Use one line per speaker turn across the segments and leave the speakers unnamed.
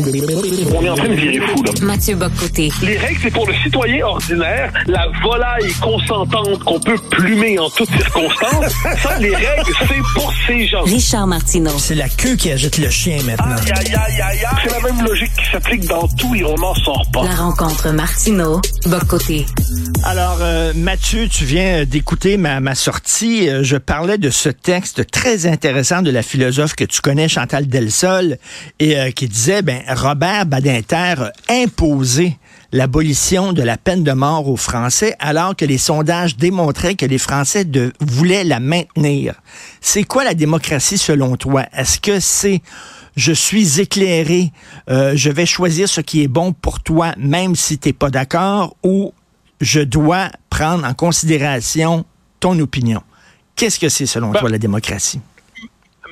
On est en train de virer fou, là.
Mathieu Bocoté.
Les règles, c'est pour le citoyen ordinaire, la volaille consentante qu'on peut plumer en toutes circonstances. Ça, les règles, c'est pour ces gens.
Richard Martineau.
C'est la queue qui agite le chien maintenant.
Aïe, aïe, aïe, aïe, aïe. C'est la même logique qui s'applique dans tout et on n'en sort pas.
La rencontre Martineau. Bocoté.
Alors, euh, Mathieu, tu viens d'écouter ma, ma sortie. Euh, Je parlais de ce texte très intéressant de la philosophe que tu connais, Chantal Delsol, et euh, qui disait, ben, Robert Badinter a imposé l'abolition de la peine de mort aux Français alors que les sondages démontraient que les Français de, voulaient la maintenir. C'est quoi la démocratie selon toi? Est-ce que c'est je suis éclairé, euh, je vais choisir ce qui est bon pour toi même si tu n'es pas d'accord ou je dois prendre en considération ton opinion? Qu'est-ce que c'est selon
Ben,
toi la démocratie?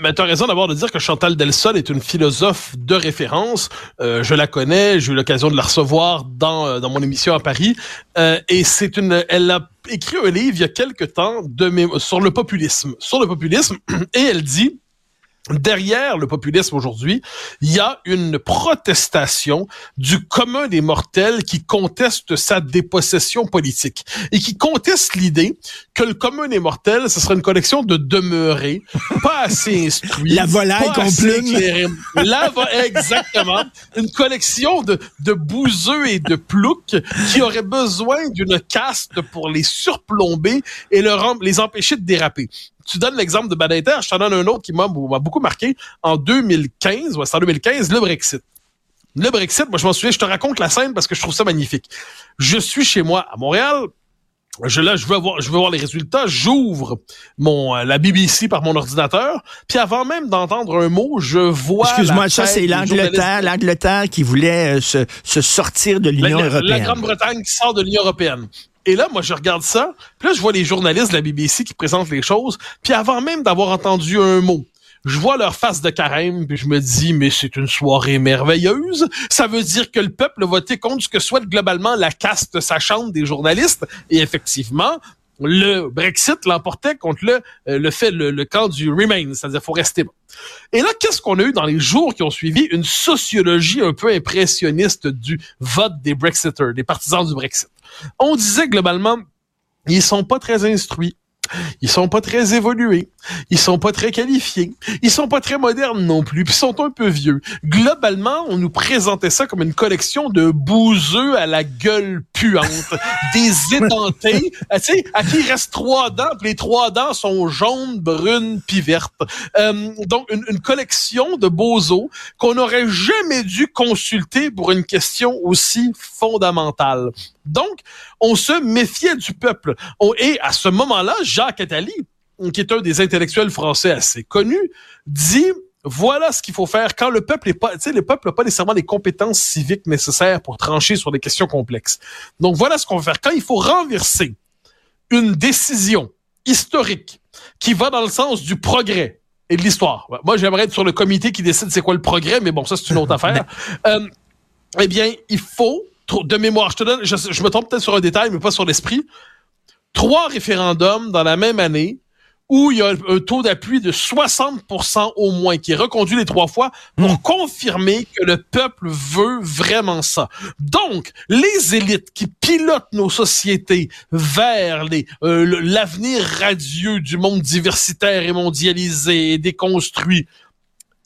Mais tu as raison d'abord de dire que Chantal Delsol est une philosophe de référence. Euh, je la connais, j'ai eu l'occasion de la recevoir dans, euh, dans mon émission à Paris. Euh, et c'est une, elle a écrit un livre il y a quelque temps de sur le populisme, sur le populisme, et elle dit derrière le populisme aujourd'hui, il y a une protestation du commun des mortels qui conteste sa dépossession politique et qui conteste l'idée que le commun des mortels, ce serait une collection de demeurés, pas assez instruits.
La volaille qu'on plume.
La exactement. Une collection de, de bouseux et de ploucs qui auraient besoin d'une caste pour les surplomber et leur, les empêcher de déraper tu donnes l'exemple de Badinter, je t'en donne un autre qui m'a beaucoup marqué. En 2015, ouais, c'est en 2015, le Brexit. Le Brexit, moi je m'en souviens, je te raconte la scène parce que je trouve ça magnifique. Je suis chez moi à Montréal. Je, là, je veux voir, je veux voir les résultats. J'ouvre mon euh, la BBC par mon ordinateur. Puis avant même d'entendre un mot, je vois.
Excuse-moi, ça c'est l'Angleterre, l'Angleterre qui voulait euh, se, se sortir de l'Union
la- la
européenne.
Grande-Bretagne qui sort de l'Union européenne. Et là, moi, je regarde ça, puis là, je vois les journalistes de la BBC qui présentent les choses, puis avant même d'avoir entendu un mot, je vois leur face de carême, puis je me dis, mais c'est une soirée merveilleuse. Ça veut dire que le peuple a voté contre ce que souhaite globalement la caste sachante des journalistes. Et effectivement, le Brexit l'emportait contre le, euh, le fait, le, le camp du Remain, c'est-à-dire faut rester. Et là, qu'est-ce qu'on a eu dans les jours qui ont suivi? Une sociologie un peu impressionniste du vote des Brexiters, des partisans du Brexit. On disait globalement, ils sont pas très instruits. Ils sont pas très évolués. Ils sont pas très qualifiés. Ils sont pas très modernes non plus. Puis ils sont un peu vieux. Globalement, on nous présentait ça comme une collection de bouseux à la gueule puante, des édentés, ah, tu sais, à qui il reste trois dents, puis les trois dents sont jaunes, brunes, puis vertes. Euh, donc, une, une collection de bozos qu'on n'aurait jamais dû consulter pour une question aussi fondamentale. Donc, on se méfiait du peuple. On- et à ce moment-là, Jacques Attali, qui est un des intellectuels français assez connus, dit voilà ce qu'il faut faire quand le peuple est pas, tu sais, le peuple n'a pas nécessairement les compétences civiques nécessaires pour trancher sur des questions complexes. Donc voilà ce qu'on va faire quand il faut renverser une décision historique qui va dans le sens du progrès et de l'histoire. Moi, j'aimerais être sur le comité qui décide c'est quoi le progrès, mais bon, ça c'est une autre affaire. Euh, eh bien, il faut, de mémoire, je te donne, je, je me trompe peut-être sur un détail, mais pas sur l'esprit, trois référendums dans la même année où il y a un taux d'appui de 60% au moins, qui est reconduit les trois fois pour confirmer que le peuple veut vraiment ça. Donc, les élites qui pilotent nos sociétés vers les euh, l'avenir radieux du monde diversitaire et mondialisé et déconstruit,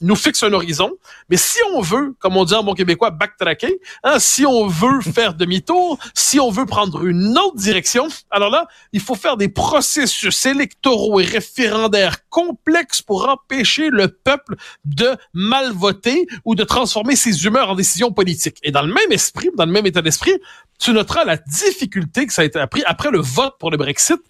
nous fixe un horizon. Mais si on veut, comme on dit en bon québécois, backtracker, hein, si on veut faire demi-tour, si on veut prendre une autre direction, alors là, il faut faire des processus électoraux et référendaires complexes pour empêcher le peuple de mal voter ou de transformer ses humeurs en décisions politiques. Et dans le même esprit, dans le même état d'esprit, tu noteras la difficulté que ça a été appris après le vote pour le Brexit,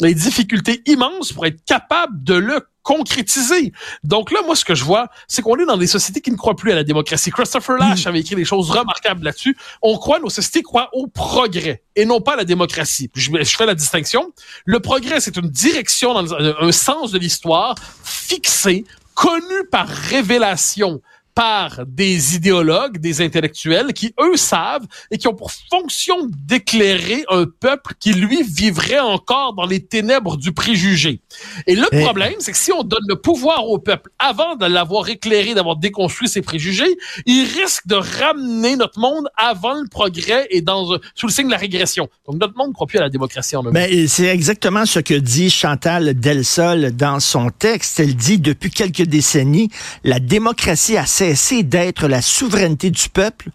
les difficultés immenses pour être capable de le concrétiser. Donc là, moi, ce que je vois, c'est qu'on est dans des sociétés qui ne croient plus à la démocratie. Christopher Lash avait écrit des choses remarquables là-dessus. On croit, nos sociétés croient au progrès et non pas à la démocratie. Je, je fais la distinction. Le progrès, c'est une direction, dans un, un sens de l'histoire fixé, connu par révélation par des idéologues, des intellectuels qui, eux, savent et qui ont pour fonction d'éclairer un peuple qui, lui, vivrait encore dans les ténèbres du préjugé. Et le problème, c'est que si on donne le pouvoir au peuple avant de l'avoir éclairé, d'avoir déconstruit ses préjugés, il risque de ramener notre monde avant le progrès et dans sous le signe de la régression. Donc, notre monde ne croit plus à la démocratie en
Mais ben, c'est exactement ce que dit Chantal Delsol dans son texte. Elle dit, depuis quelques décennies, la démocratie a cesser d'être la souveraineté du peuple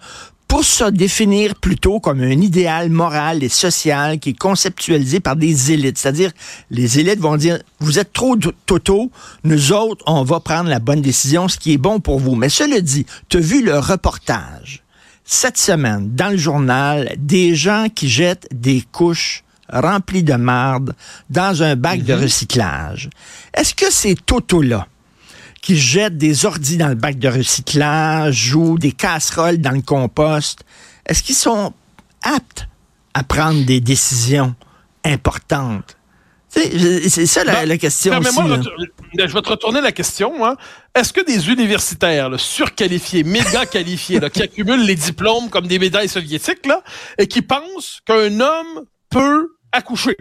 pour se définir plutôt comme un idéal moral et social qui est conceptualisé par des élites. C'est-à-dire, les élites vont dire, vous êtes trop toto, nous autres, on va prendre la bonne décision, ce qui est bon pour vous. Mais cela dit, tu as vu le reportage cette semaine dans le journal des gens qui jettent des couches remplies de marde dans un bac de mhm. recyclage. Est-ce que ces totos-là, qui jettent des ordis dans le bac de recyclage ou des casseroles dans le compost, est-ce qu'ils sont aptes à prendre des décisions importantes? C'est ça la, ben, question aussi.
je vais te retourner la question. Hein. Est-ce que des universitaires surqualifiés, méga qualifiés, qui accumulent les diplômes comme des médailles soviétiques, là, et qui pensent qu'un homme peut accoucher,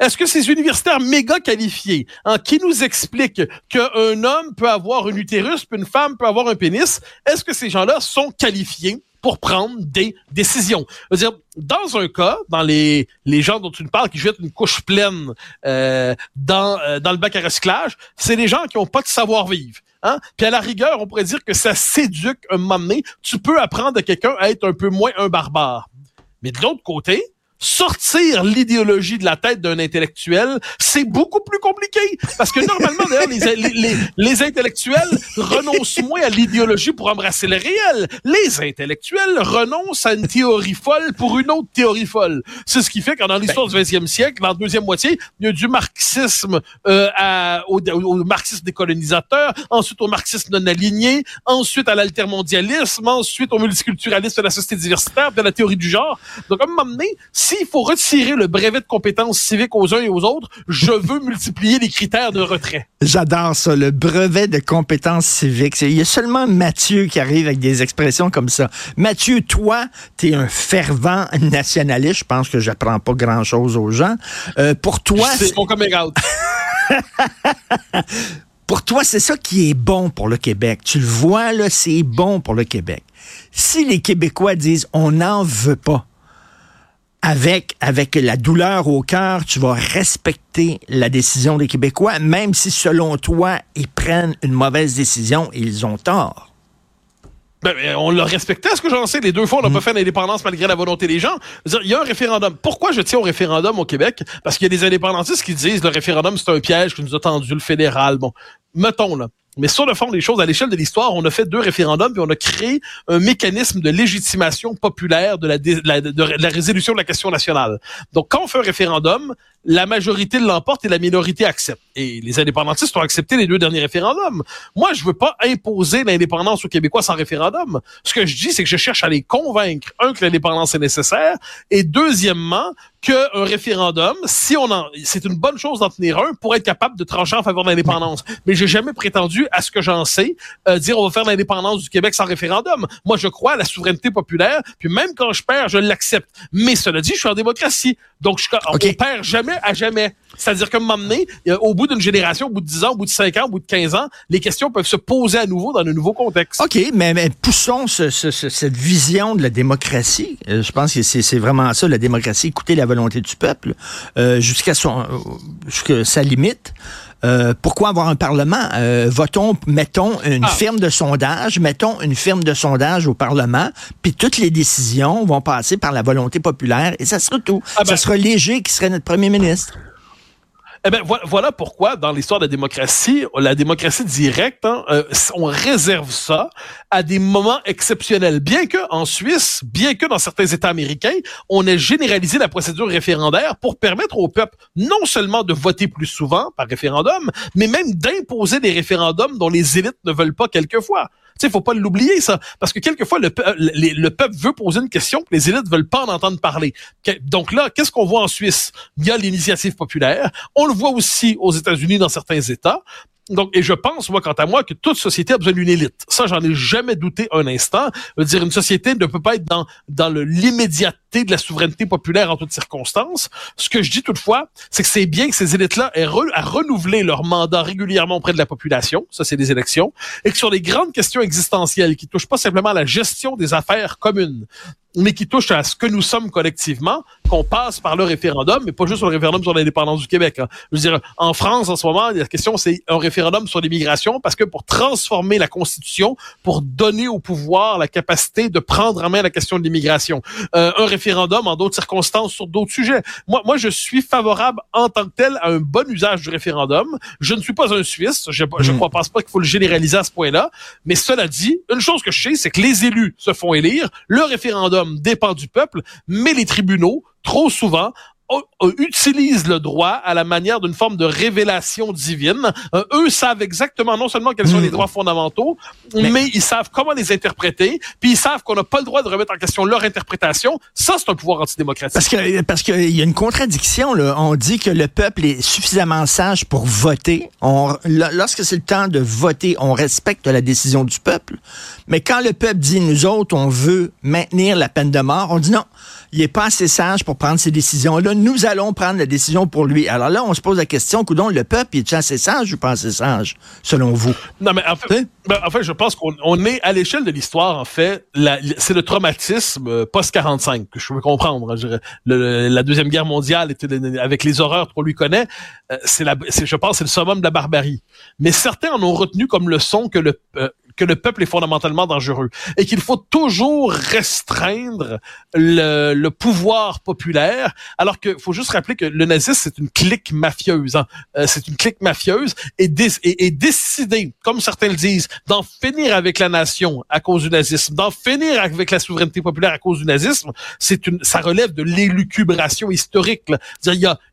est-ce que ces universitaires méga qualifiés, hein, qui nous expliquent qu'un homme peut avoir un utérus, puis une femme peut avoir un pénis, est-ce que ces gens-là sont qualifiés pour prendre des décisions? Dire, dans un cas, dans les, les gens dont tu nous parles qui jettent une couche pleine euh, dans, euh, dans le bac à recyclage, c'est des gens qui n'ont pas de savoir-vivre. Hein? Puis à la rigueur, on pourrait dire que ça s'éduque un moment donné. Tu peux apprendre à quelqu'un à être un peu moins un barbare. Mais de l'autre côté, sortir l'idéologie de la tête d'un intellectuel, c'est beaucoup plus compliqué. Parce que normalement, d'ailleurs, les, les, les, intellectuels renoncent moins à l'idéologie pour embrasser le réel. Les intellectuels renoncent à une théorie folle pour une autre théorie folle. C'est ce qui fait que dans l'histoire du 20e siècle, dans la deuxième moitié, il y a du marxisme euh, à, au, au, marxisme des colonisateurs, ensuite au marxisme non aligné, ensuite à l'altermondialisme, ensuite au multiculturalisme de la société diversitaire, de la théorie du genre. Donc, à un moment donné, s'il faut retirer le brevet de compétences civiques aux uns et aux autres, je veux multiplier les critères de retrait.
J'adore ça, le brevet de compétences civiques. Il y a seulement Mathieu qui arrive avec des expressions comme ça. Mathieu, toi, tu es un fervent nationaliste. Je pense que j'apprends pas grand-chose aux gens. Euh, pour toi...
C'est mon coming out.
pour toi, c'est ça qui est bon pour le Québec. Tu le vois, là, c'est bon pour le Québec. Si les Québécois disent on n'en veut pas, avec, avec la douleur au cœur, tu vas respecter la décision des Québécois, même si selon toi, ils prennent une mauvaise décision et ils ont tort.
Ben, on l'a respecté, ce que j'en sais. Les deux fois, on n'a pas mm. fait l'indépendance malgré la volonté des gens. Il y a un référendum. Pourquoi je tiens au référendum au Québec? Parce qu'il y a des indépendantistes qui disent le référendum, c'est un piège que nous a tendu le fédéral. Bon, mettons, là. Mais sur le fond des choses, à l'échelle de l'histoire, on a fait deux référendums puis on a créé un mécanisme de légitimation populaire de la, de la, résolution de la question nationale. Donc, quand on fait un référendum, la majorité l'emporte et la minorité accepte. Et les indépendantistes ont accepté les deux derniers référendums. Moi, je veux pas imposer l'indépendance aux Québécois sans référendum. Ce que je dis, c'est que je cherche à les convaincre, un, que l'indépendance est nécessaire, et deuxièmement, qu'un référendum, si on en, c'est une bonne chose d'en tenir un pour être capable de trancher en faveur de l'indépendance. Mais j'ai jamais prétendu, à ce que j'en sais, euh, dire on va faire l'indépendance du Québec sans référendum. Moi, je crois à la souveraineté populaire, puis même quand je perds, je l'accepte. Mais cela dit, je suis en démocratie. Donc, je, on perd jamais à jamais. C'est-à-dire un moment donné, au bout d'une génération, au bout de 10 ans, au bout de 5 ans, au bout de 15 ans, les questions peuvent se poser à nouveau dans un nouveau contexte.
OK, mais, poussons cette vision de la démocratie. Euh, je pense que c'est vraiment ça, la démocratie, écouter la volonté du peuple euh, jusqu'à son jusqu'à sa limite. Euh, pourquoi avoir un Parlement? votons, mettons une ah. firme de sondage, mettons une firme de sondage au Parlement, puis toutes les décisions vont passer par la volonté populaire et ça sera tout. Ah ben ça sera Léger qui serait notre premier ministre.
Eh ben, voilà pourquoi, dans l'histoire de la démocratie, la démocratie directe, hein, euh, on réserve ça à des moments exceptionnels. Bien que en Suisse, bien que dans certains États américains, on ait généralisé la procédure référendaire pour permettre au peuple non seulement de voter plus souvent par référendum, mais même d'imposer des référendums dont les élites ne veulent pas quelquefois. Tu sais, faut pas l'oublier ça, parce que quelquefois le, le, peuple veut poser une question que les élites veulent pas en entendre parler. Donc là, qu'est-ce qu'on voit en Suisse? Il y a l'initiative populaire. On le voit aussi aux États-Unis dans certains États. Donc, et je pense, moi, quant à moi, que toute société a besoin d'une élite. Ça, j'en ai jamais douté un instant. Je veux dire, une société ne peut pas être dans, dans l'immédiateté de la souveraineté populaire en toutes circonstances. Ce que je dis toutefois, c'est que c'est bien que ces élites-là aient à renouveler leur mandat régulièrement auprès de la population. Ça, c'est des élections. Et que sur les grandes questions existentielles qui touchent pas simplement à la gestion des affaires communes, mais qui touche à ce que nous sommes collectivement, qu'on passe par le référendum, mais pas juste le référendum sur l'indépendance du Québec. Hein. Je veux dire, en France, en ce moment, la question, c'est un référendum sur l'immigration, parce que pour transformer la Constitution, pour donner au pouvoir la capacité de prendre en main la question de l'immigration, euh, un référendum en d'autres circonstances sur d'autres sujets. Moi, moi, je suis favorable en tant que tel à un bon usage du référendum. Je ne suis pas un Suisse, je ne hmm. pense pas qu'il faut le généraliser à ce point-là, mais cela dit, une chose que je sais, c'est que les élus se font élire, le référendum dépend du peuple, mais les tribunaux, trop souvent, utilisent le droit à la manière d'une forme de révélation divine. Euh, eux savent exactement non seulement quels sont les hmm. droits fondamentaux, mais, ils savent comment les interpréter, puis ils savent qu'on n'a pas le droit de remettre en question leur interprétation. Ça, c'est un pouvoir antidémocratique.
Parce que parce qu'il y a une contradiction là. On dit que le peuple est suffisamment sage pour voter. On, lorsque c'est le temps de voter, on respecte la décision du peuple. Mais quand le peuple dit nous autres, on veut maintenir la peine de mort, on dit non il est pas assez sage pour prendre ces décisions-là. Nous allons prendre la décision pour lui. Alors là, on se pose la question, coudon, le peuple, il est assez sage ou pas assez sage, selon vous?
Non, mais en fait, ben, en fait je pense qu'on est à l'échelle de l'histoire, en fait, c'est le traumatisme euh, post-45 que je peux comprendre. Hein, la Deuxième Guerre mondiale, était, avec les horreurs qu'on lui connaît, euh, c'est je pense, c'est le summum de la barbarie. Mais certains en ont retenu comme leçon que le, euh, que le peuple est fondamentalement dangereux et qu'il faut toujours restreindre le, le pouvoir populaire, alors qu'il faut juste rappeler que le nazisme, c'est une clique mafieuse. Hein. Euh, c'est une clique mafieuse et, et, et décider, comme certains le disent, d'en finir avec la nation à cause du nazisme, d'en finir avec la souveraineté populaire à cause du nazisme, c'est une, ça relève de l'élucubration historique.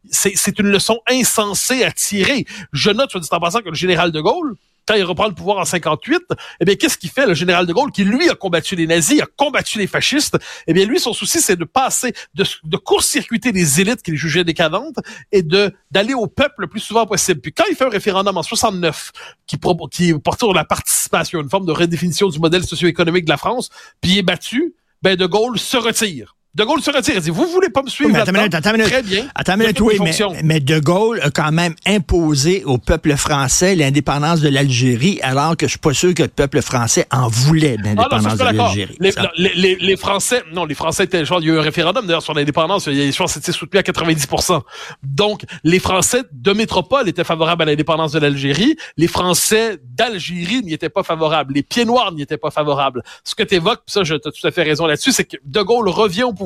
C'est une leçon insensée à tirer. Je note, soit dit en passant, que le général de Gaulle, quand il reprend le pouvoir en 58, eh bien, qu'est-ce qu'il fait, le général de Gaulle, qui lui a combattu les nazis, a combattu les fascistes? Eh bien, lui, son souci, c'est de passer, de, court-circuiter les élites qu'il jugeait décadentes et de d'aller au peuple le plus souvent possible. Puis quand il fait un référendum en 69 qui, qui porte sur la participation, une forme de redéfinition du modèle socio-économique de la France, puis il est battu, ben de Gaulle se retire. De Gaulle se retire. Il dit, vous voulez pas me suivre
attends, minute, attends, minute.
Très bien.
Attends minute, oui, mais, mais, De Gaulle a quand même imposé au peuple français l'indépendance de l'Algérie, alors que je suis pas sûr que le peuple français en voulait ah l'indépendance de l'Algérie.
Les, les, les, Français, non, les Français étaient, genre, il y a eu un référendum d'ailleurs sur l'indépendance, je pense c'était soutenu à 90%. Donc, les Français de métropole étaient favorables à l'indépendance de l'Algérie. Les Français d'Algérie n'y étaient pas favorables. Les pieds noirs n'y étaient pas favorables. Ce que tu évoques, ça, je as tout à fait raison là-dessus, c'est que De Gaulle revient au pouvoir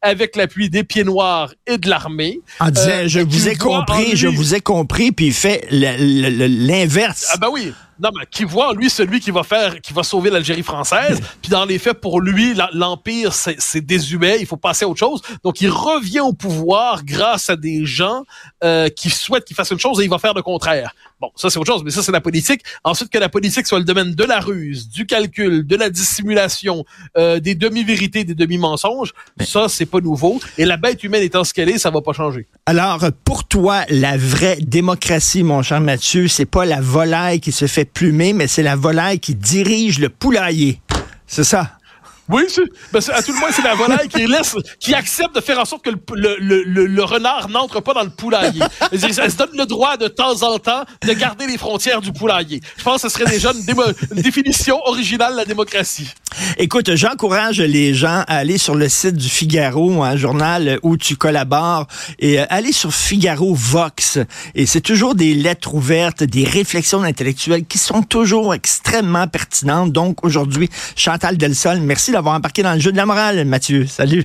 avec l'appui des pieds noirs et de l'armée.
En disant, euh, je vous ai compris, je vous ai compris, puis il fait l'inverse.
Ah ben oui. Non, mais qui voit lui celui qui va faire, qui va sauver l'Algérie française. Puis dans les faits, pour lui, l'empire c'est désuet. Il faut passer à autre chose. Donc il revient au pouvoir grâce à des gens euh, qui souhaitent qu'il fasse une chose et il va faire le contraire. Bon, ça c'est autre chose, mais ça c'est la politique. Ensuite que la politique soit le domaine de la ruse, du calcul, de la dissimulation, euh, des demi-vérités, des demi-mensonges, ça c'est pas nouveau. Et la bête humaine étant ce qu'elle est, ça va pas changer.
Alors pour toi, la vraie démocratie, mon cher Mathieu, c'est pas la volaille qui se fait plumer, mais c'est la volaille qui dirige le poulailler. C'est ça.
Oui, ben à tout le moins, c'est la volaille qui laisse, qui accepte de faire en sorte que le, renard n'entre pas dans le poulailler. Elle se donne le droit de temps en temps de garder les frontières du poulailler. Je pense que ce serait déjà une, définition originale de la démocratie.
Écoute, j'encourage les gens à aller sur le site du Figaro, un journal où tu collabores, et euh, aller sur Figaro Vox. Et c'est toujours des lettres ouvertes, des réflexions intellectuelles qui sont toujours extrêmement pertinentes. Donc aujourd'hui, Chantal Delsol, merci d'avoir embarqué dans le jeu de la morale, Mathieu. Salut.